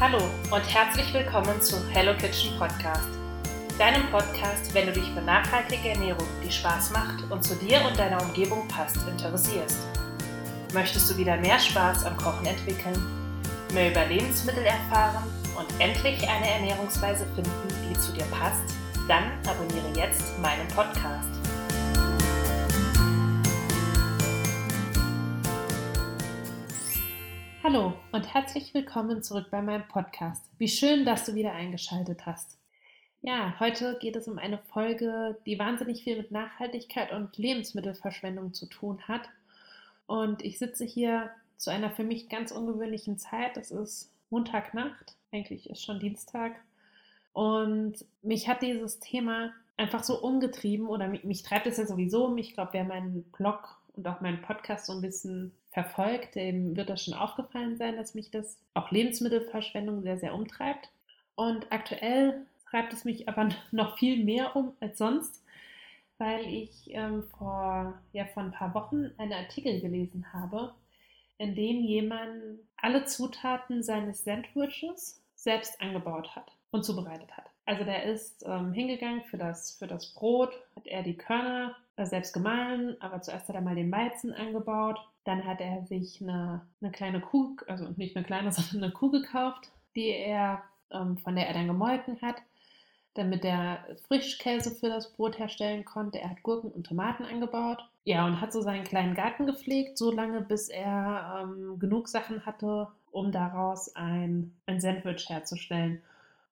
Hallo und herzlich willkommen zu Hello Kitchen Podcast. Deinem Podcast, wenn du dich für nachhaltige Ernährung, die Spaß macht und zu dir und deiner Umgebung passt, interessierst. Möchtest du wieder mehr Spaß am Kochen entwickeln, mehr über Lebensmittel erfahren und endlich eine Ernährungsweise finden, die zu dir passt? Dann abonniere jetzt meinen Podcast. Hallo und herzlich willkommen zurück bei meinem Podcast. Wie schön, dass du wieder eingeschaltet hast. Ja, heute geht es um eine Folge, die wahnsinnig viel mit Nachhaltigkeit und Lebensmittelverschwendung zu tun hat. Und ich sitze hier zu einer für mich ganz ungewöhnlichen Zeit. Es ist Montagnacht, eigentlich ist schon Dienstag. Und mich hat dieses Thema einfach so umgetrieben oder mich, mich treibt es ja sowieso um. Ich glaube, wer meinen Blog und auch meinen Podcast so ein bisschen verfolgt, dem wird das schon aufgefallen sein, dass mich das auch Lebensmittelverschwendung sehr, sehr umtreibt. Und aktuell treibt es mich aber noch viel mehr um als sonst, weil ich ähm, vor, ja, vor ein paar Wochen einen Artikel gelesen habe, in dem jemand alle Zutaten seines Sandwiches selbst angebaut hat und zubereitet hat. Also der ist ähm, hingegangen für das, für das Brot, hat er die Körner selbst gemahlen, aber zuerst hat er mal den Weizen angebaut. Dann hat er sich eine, eine kleine Kuh, also nicht eine kleine, sondern eine Kuh gekauft, die er, ähm, von der er dann gemolken hat, damit er Frischkäse für das Brot herstellen konnte. Er hat Gurken und Tomaten angebaut. Ja, und hat so seinen kleinen Garten gepflegt, so lange, bis er ähm, genug Sachen hatte, um daraus ein, ein Sandwich herzustellen.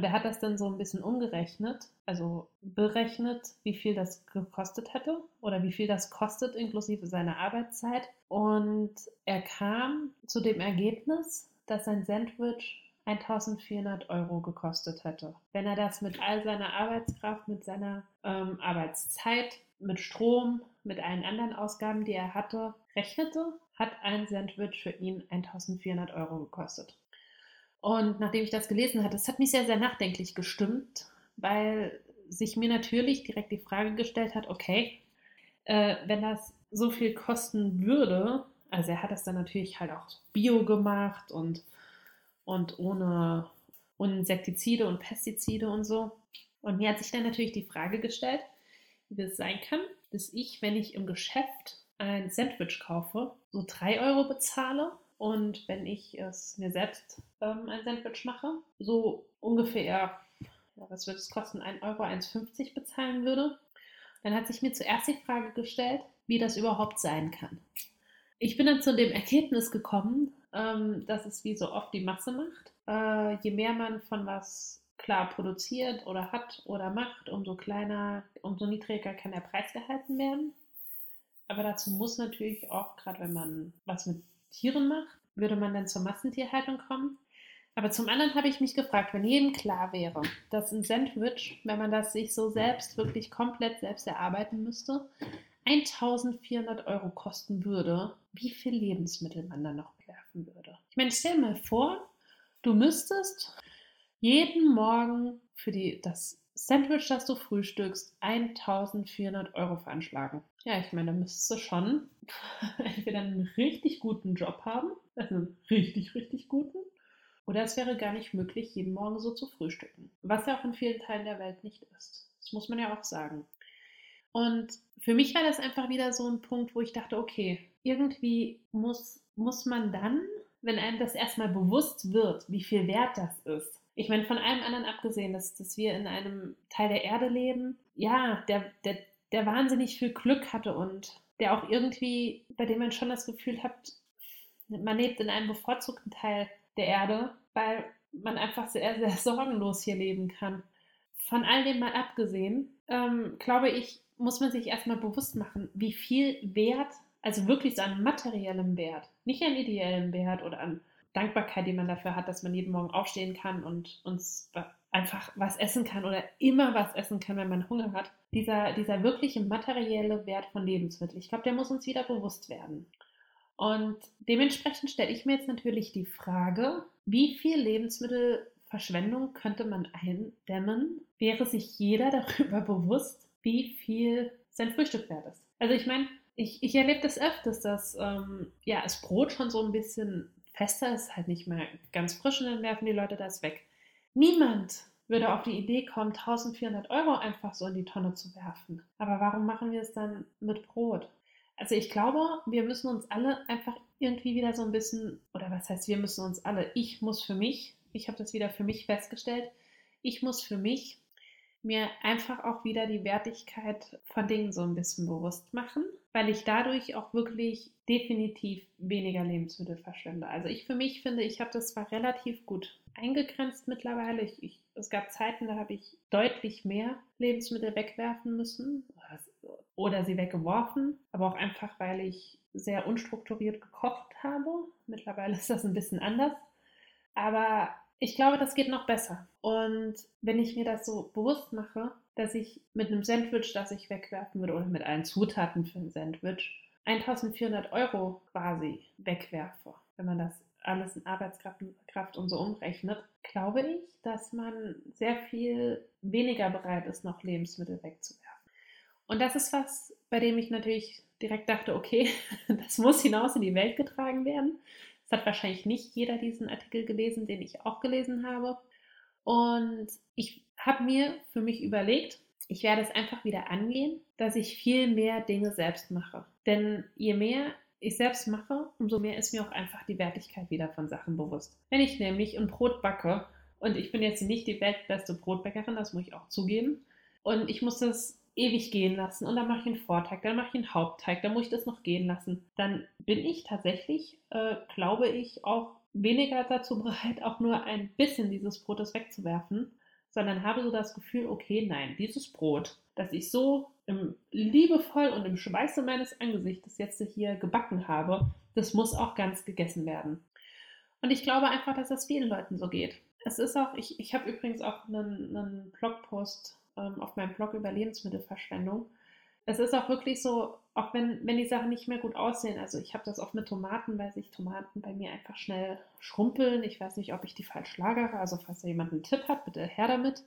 Und er hat das dann so ein bisschen umgerechnet, also berechnet, wie viel das gekostet hätte oder wie viel das kostet inklusive seiner Arbeitszeit. Und er kam zu dem Ergebnis, dass sein Sandwich 1400 Euro gekostet hätte. Wenn er das mit all seiner Arbeitskraft, mit seiner ähm, Arbeitszeit, mit Strom, mit allen anderen Ausgaben, die er hatte, rechnete, hat ein Sandwich für ihn 1400 Euro gekostet. Und nachdem ich das gelesen hatte, das hat mich sehr, sehr nachdenklich gestimmt, weil sich mir natürlich direkt die Frage gestellt hat, okay, äh, wenn das so viel kosten würde, also er hat das dann natürlich halt auch bio gemacht und, und ohne, Insektizide und Pestizide und so. Und mir hat sich dann natürlich die Frage gestellt, wie es sein kann, dass ich, wenn ich im Geschäft ein Sandwich kaufe, so 3 Euro bezahle und wenn ich es mir selbst ähm, ein Sandwich mache, so ungefähr, ja, was würde es kosten, 1 Euro, 1,50 bezahlen würde, dann hat sich mir zuerst die Frage gestellt, wie das überhaupt sein kann. Ich bin dann zu dem Ergebnis gekommen, ähm, dass es wie so oft die Masse macht. Äh, je mehr man von was klar produziert oder hat oder macht, umso kleiner, umso niedriger kann der Preis gehalten werden. Aber dazu muss natürlich auch, gerade wenn man was mit Tieren macht, würde man dann zur Massentierhaltung kommen. Aber zum anderen habe ich mich gefragt, wenn jedem klar wäre, dass ein Sandwich, wenn man das sich so selbst wirklich komplett selbst erarbeiten müsste, 1400 Euro kosten würde, wie viel Lebensmittel man dann noch werfen würde. Ich meine, stell dir mal vor, du müsstest jeden Morgen für die, das Sandwich, das du frühstückst, 1400 Euro veranschlagen. Ja, ich meine, da müsstest du schon entweder einen richtig guten Job haben, also einen richtig, richtig guten, oder es wäre gar nicht möglich, jeden Morgen so zu frühstücken. Was ja auch in vielen Teilen der Welt nicht ist. Das muss man ja auch sagen. Und für mich war das einfach wieder so ein Punkt, wo ich dachte, okay, irgendwie muss, muss man dann, wenn einem das erstmal bewusst wird, wie viel wert das ist, ich meine, von allem anderen abgesehen, dass, dass wir in einem Teil der Erde leben, ja, der, der, der wahnsinnig viel Glück hatte und der auch irgendwie, bei dem man schon das Gefühl hat, man lebt in einem bevorzugten Teil der Erde, weil man einfach sehr, sehr sorgenlos hier leben kann. Von all dem mal abgesehen, ähm, glaube ich, muss man sich erstmal bewusst machen, wie viel Wert, also wirklich so an materiellem Wert, nicht an ideellem Wert oder an Dankbarkeit, die man dafür hat, dass man jeden Morgen aufstehen kann und uns einfach was essen kann oder immer was essen kann, wenn man Hunger hat. Dieser, dieser wirkliche materielle Wert von Lebensmitteln, ich glaube, der muss uns wieder bewusst werden. Und dementsprechend stelle ich mir jetzt natürlich die Frage, wie viel Lebensmittelverschwendung könnte man eindämmen, wäre sich jeder darüber bewusst, wie viel sein Frühstück wert ist. Also ich meine, ich, ich erlebe das öfters, dass ähm, ja, das Brot schon so ein bisschen fester, ist halt nicht mehr ganz frisch und dann werfen die Leute das weg. Niemand würde auf die Idee kommen, 1400 Euro einfach so in die Tonne zu werfen. Aber warum machen wir es dann mit Brot? Also ich glaube, wir müssen uns alle einfach irgendwie wieder so ein bisschen, oder was heißt, wir müssen uns alle, ich muss für mich, ich habe das wieder für mich festgestellt, ich muss für mich mir einfach auch wieder die Wertigkeit von Dingen so ein bisschen bewusst machen, weil ich dadurch auch wirklich definitiv weniger Lebensmittel verschwende. Also ich für mich finde, ich habe das zwar relativ gut eingegrenzt mittlerweile. Ich, ich, es gab Zeiten, da habe ich deutlich mehr Lebensmittel wegwerfen müssen oder sie weggeworfen, aber auch einfach, weil ich sehr unstrukturiert gekocht habe. Mittlerweile ist das ein bisschen anders. Aber ich glaube, das geht noch besser. Und wenn ich mir das so bewusst mache, dass ich mit einem Sandwich, das ich wegwerfen würde, oder mit allen Zutaten für ein Sandwich, 1400 Euro quasi wegwerfe, wenn man das alles in Arbeitskraft Kraft und so umrechnet, glaube ich, dass man sehr viel weniger bereit ist, noch Lebensmittel wegzuwerfen. Und das ist was, bei dem ich natürlich direkt dachte, okay, das muss hinaus in die Welt getragen werden. Es hat wahrscheinlich nicht jeder diesen Artikel gelesen, den ich auch gelesen habe. Und ich habe mir für mich überlegt, ich werde es einfach wieder angehen, dass ich viel mehr Dinge selbst mache. Denn je mehr ich selbst mache, umso mehr ist mir auch einfach die Wertigkeit wieder von Sachen bewusst. Wenn ich nämlich ein Brot backe, und ich bin jetzt nicht die weltbeste Brotbäckerin, das muss ich auch zugeben, und ich muss das ewig gehen lassen und dann mache ich einen Vorteig, dann mache ich einen Hauptteig, dann muss ich das noch gehen lassen. Dann bin ich tatsächlich, äh, glaube ich, auch weniger dazu bereit, auch nur ein bisschen dieses Brotes wegzuwerfen, sondern habe so das Gefühl, okay, nein, dieses Brot, das ich so im liebevoll und im Schweiße meines Angesichtes jetzt hier gebacken habe, das muss auch ganz gegessen werden. Und ich glaube einfach, dass das vielen Leuten so geht. Es ist auch, ich, ich habe übrigens auch einen, einen Blogpost ähm, auf meinem Blog über Lebensmittelverschwendung. Es ist auch wirklich so, auch wenn, wenn die Sachen nicht mehr gut aussehen, also ich habe das oft mit Tomaten, weil sich Tomaten bei mir einfach schnell schrumpeln. Ich weiß nicht, ob ich die falsch lagere, also falls da jemand einen Tipp hat, bitte her damit.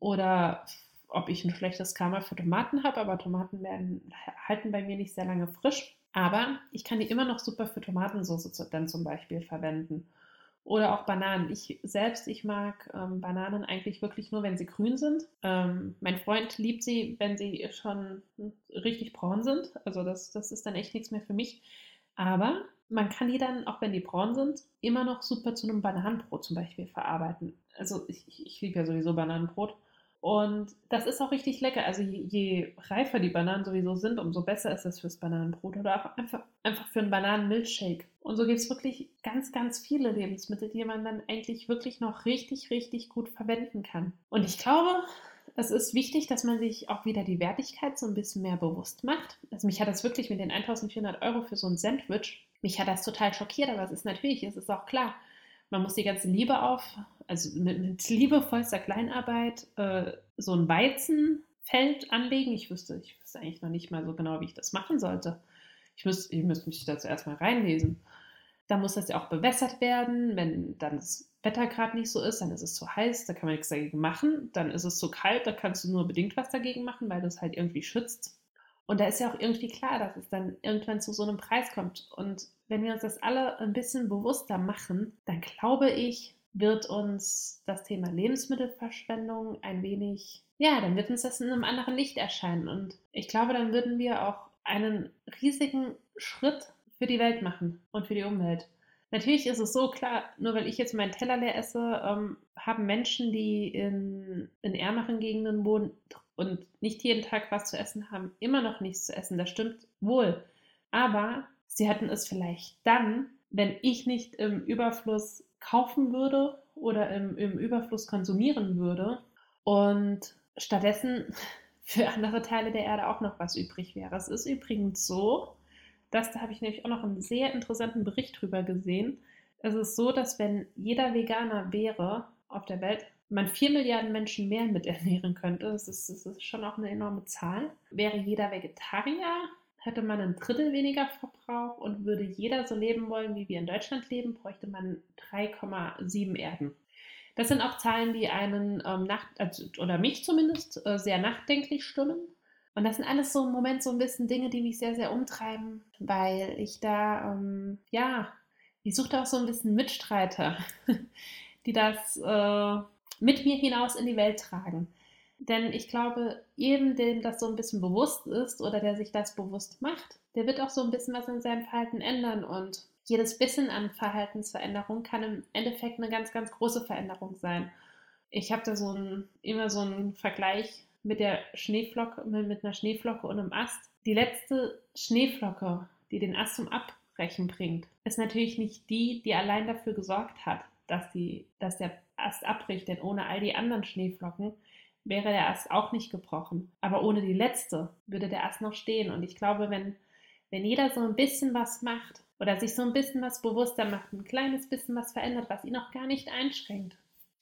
Oder ob ich ein schlechtes Karma für Tomaten habe, aber Tomaten werden, halten bei mir nicht sehr lange frisch. Aber ich kann die immer noch super für Tomatensauce dann zum Beispiel verwenden. Oder auch Bananen. Ich selbst, ich mag ähm, Bananen eigentlich wirklich nur, wenn sie grün sind. Ähm, mein Freund liebt sie, wenn sie schon richtig braun sind. Also das, das ist dann echt nichts mehr für mich. Aber man kann die dann, auch wenn die braun sind, immer noch super zu einem Bananenbrot zum Beispiel verarbeiten. Also ich, ich, ich liebe ja sowieso Bananenbrot. Und das ist auch richtig lecker. Also je, je, reifer die Bananen sowieso sind, umso besser ist es fürs Bananenbrot oder auch einfach, einfach für einen Bananenmilchshake. Und so gibt es wirklich ganz, ganz viele Lebensmittel, die man dann eigentlich wirklich noch richtig, richtig gut verwenden kann. Und ich glaube, es ist wichtig, dass man sich auch wieder die Wertigkeit so ein bisschen mehr bewusst macht. Also mich hat das wirklich mit den 1400 Euro für so ein Sandwich, mich hat das total schockiert, aber es ist natürlich, es ist auch klar, man muss die ganze Liebe auf, also mit, mit liebevollster Kleinarbeit, äh, so ein Weizenfeld anlegen. Ich wüsste, ich wüsste eigentlich noch nicht mal so genau, wie ich das machen sollte. Ich müsste, ich müsste mich dazu erstmal reinlesen. Da muss das ja auch bewässert werden. Wenn dann das Wetter gerade nicht so ist, dann ist es zu heiß, da kann man nichts dagegen machen. Dann ist es zu kalt, da kannst du nur bedingt was dagegen machen, weil das halt irgendwie schützt. Und da ist ja auch irgendwie klar, dass es dann irgendwann zu so einem Preis kommt. Und wenn wir uns das alle ein bisschen bewusster machen, dann glaube ich, wird uns das Thema Lebensmittelverschwendung ein wenig, ja, dann wird uns das in einem anderen Licht erscheinen. Und ich glaube, dann würden wir auch einen riesigen Schritt für die Welt machen und für die Umwelt. Natürlich ist es so klar, nur weil ich jetzt meinen Teller leer esse, ähm, haben Menschen, die in, in ärmeren Gegenden wohnen und nicht jeden Tag was zu essen haben, immer noch nichts zu essen. Das stimmt wohl. Aber sie hätten es vielleicht dann, wenn ich nicht im Überfluss kaufen würde oder im, im Überfluss konsumieren würde und stattdessen für andere Teile der Erde auch noch was übrig wäre. Es ist übrigens so, dass da habe ich nämlich auch noch einen sehr interessanten Bericht drüber gesehen. Es ist so, dass wenn jeder Veganer wäre auf der Welt, man vier Milliarden Menschen mehr mit ernähren könnte. Das ist, das ist schon auch eine enorme Zahl. Wäre jeder Vegetarier, hätte man ein Drittel weniger Verbrauch und würde jeder so leben wollen, wie wir in Deutschland leben, bräuchte man 3,7 Erden. Das sind auch Zahlen, die einen ähm, Nacht, also, oder mich zumindest äh, sehr nachdenklich stimmen. Und das sind alles so im Moment so ein bisschen Dinge, die mich sehr, sehr umtreiben, weil ich da, ähm, ja, ich suchte auch so ein bisschen Mitstreiter, die das äh, mit mir hinaus in die Welt tragen. Denn ich glaube, jedem, dem das so ein bisschen bewusst ist oder der sich das bewusst macht, der wird auch so ein bisschen was in seinem Verhalten ändern. Und jedes bisschen an Verhaltensveränderung kann im Endeffekt eine ganz, ganz große Veränderung sein. Ich habe da so ein, immer so einen Vergleich mit der Schneeflocke, mit einer Schneeflocke und einem Ast. Die letzte Schneeflocke, die den Ast zum Abbrechen bringt, ist natürlich nicht die, die allein dafür gesorgt hat, dass, die, dass der Ast abbricht. Denn ohne all die anderen Schneeflocken wäre der Ast auch nicht gebrochen. Aber ohne die letzte würde der Ast noch stehen. Und ich glaube, wenn, wenn jeder so ein bisschen was macht oder sich so ein bisschen was bewusster macht, ein kleines bisschen was verändert, was ihn auch gar nicht einschränkt,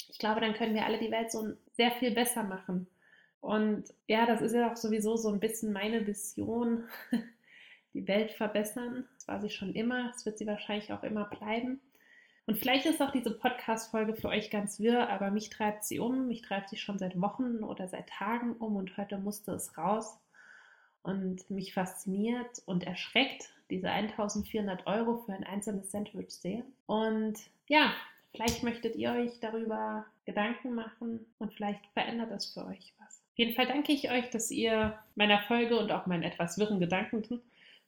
ich glaube, dann können wir alle die Welt so sehr viel besser machen. Und ja, das ist ja auch sowieso so ein bisschen meine Vision, die Welt verbessern. Das war sie schon immer, es wird sie wahrscheinlich auch immer bleiben. Und vielleicht ist auch diese Podcast-Folge für euch ganz wirr, aber mich treibt sie um. Mich treibt sie schon seit Wochen oder seit Tagen um und heute musste es raus. Und mich fasziniert und erschreckt diese 1400 Euro für ein einzelnes Sandwich sehr. Und ja, vielleicht möchtet ihr euch darüber Gedanken machen und vielleicht verändert es für euch was. Auf jeden Fall danke ich euch, dass ihr meiner Folge und auch meinen etwas wirren Gedanken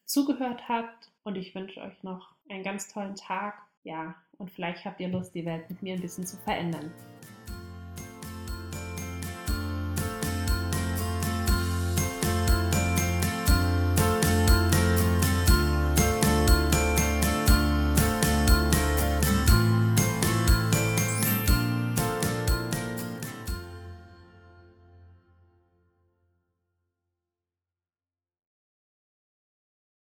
zugehört habt und ich wünsche euch noch einen ganz tollen Tag. Ja, und vielleicht habt ihr Lust, die Welt mit mir ein bisschen zu verändern.